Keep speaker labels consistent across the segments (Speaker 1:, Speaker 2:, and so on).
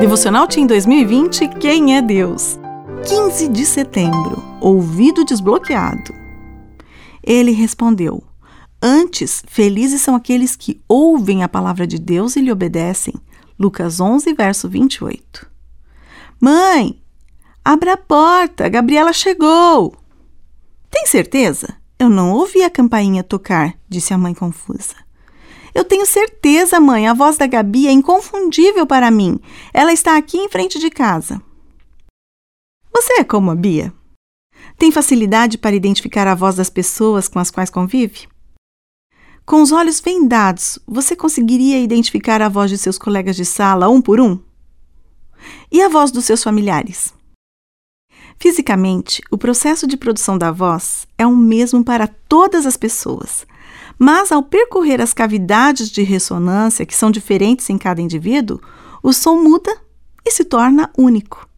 Speaker 1: Devocional Team 2020 Quem é Deus? 15 de setembro Ouvido desbloqueado. Ele respondeu: Antes, felizes são aqueles que ouvem a palavra de Deus e lhe obedecem. Lucas 11, verso 28. Mãe, abra a porta, Gabriela chegou. Tem certeza? Eu não ouvi a campainha tocar, disse a mãe confusa. Eu tenho certeza, mãe, a voz da Gabi é inconfundível para mim. Ela está aqui em frente de casa. Você é como a Bia? Tem facilidade para identificar a voz das pessoas com as quais convive? Com os olhos vendados, você conseguiria identificar a voz de seus colegas de sala um por um? E a voz dos seus familiares? Fisicamente, o processo de produção da voz é o mesmo para todas as pessoas, mas ao percorrer as cavidades de ressonância, que são diferentes em cada indivíduo, o som muda e se torna único.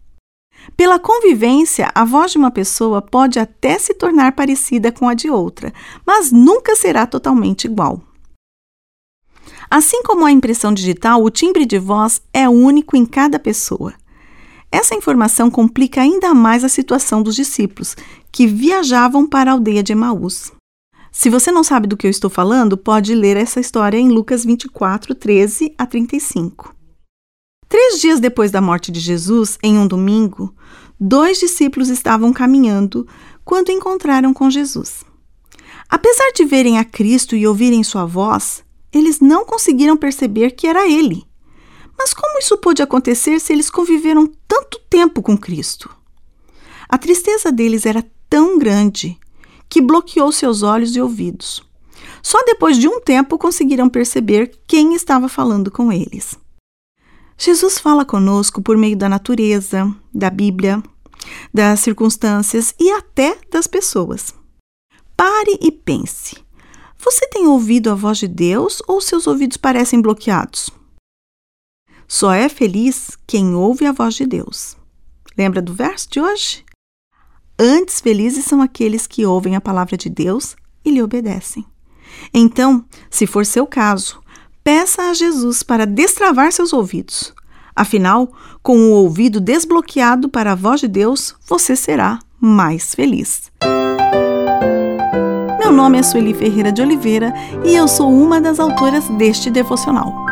Speaker 1: Pela convivência, a voz de uma pessoa pode até se tornar parecida com a de outra, mas nunca será totalmente igual. Assim como a impressão digital, o timbre de voz é único em cada pessoa. Essa informação complica ainda mais a situação dos discípulos, que viajavam para a aldeia de Emaús. Se você não sabe do que eu estou falando, pode ler essa história em Lucas 24, 13 a 35. Três dias depois da morte de Jesus, em um domingo, dois discípulos estavam caminhando quando encontraram com Jesus. Apesar de verem a Cristo e ouvirem sua voz, eles não conseguiram perceber que era ele. Mas como isso pôde acontecer se eles conviveram tanto tempo com Cristo? A tristeza deles era tão grande que bloqueou seus olhos e ouvidos. Só depois de um tempo conseguiram perceber quem estava falando com eles. Jesus fala conosco por meio da natureza, da Bíblia, das circunstâncias e até das pessoas. Pare e pense. Você tem ouvido a voz de Deus ou seus ouvidos parecem bloqueados? Só é feliz quem ouve a voz de Deus. Lembra do verso de hoje? Antes felizes são aqueles que ouvem a palavra de Deus e lhe obedecem. Então, se for seu caso, peça a Jesus para destravar seus ouvidos. Afinal, com o ouvido desbloqueado para a voz de Deus, você será mais feliz. Meu nome é Sueli Ferreira de Oliveira e eu sou uma das autoras deste devocional.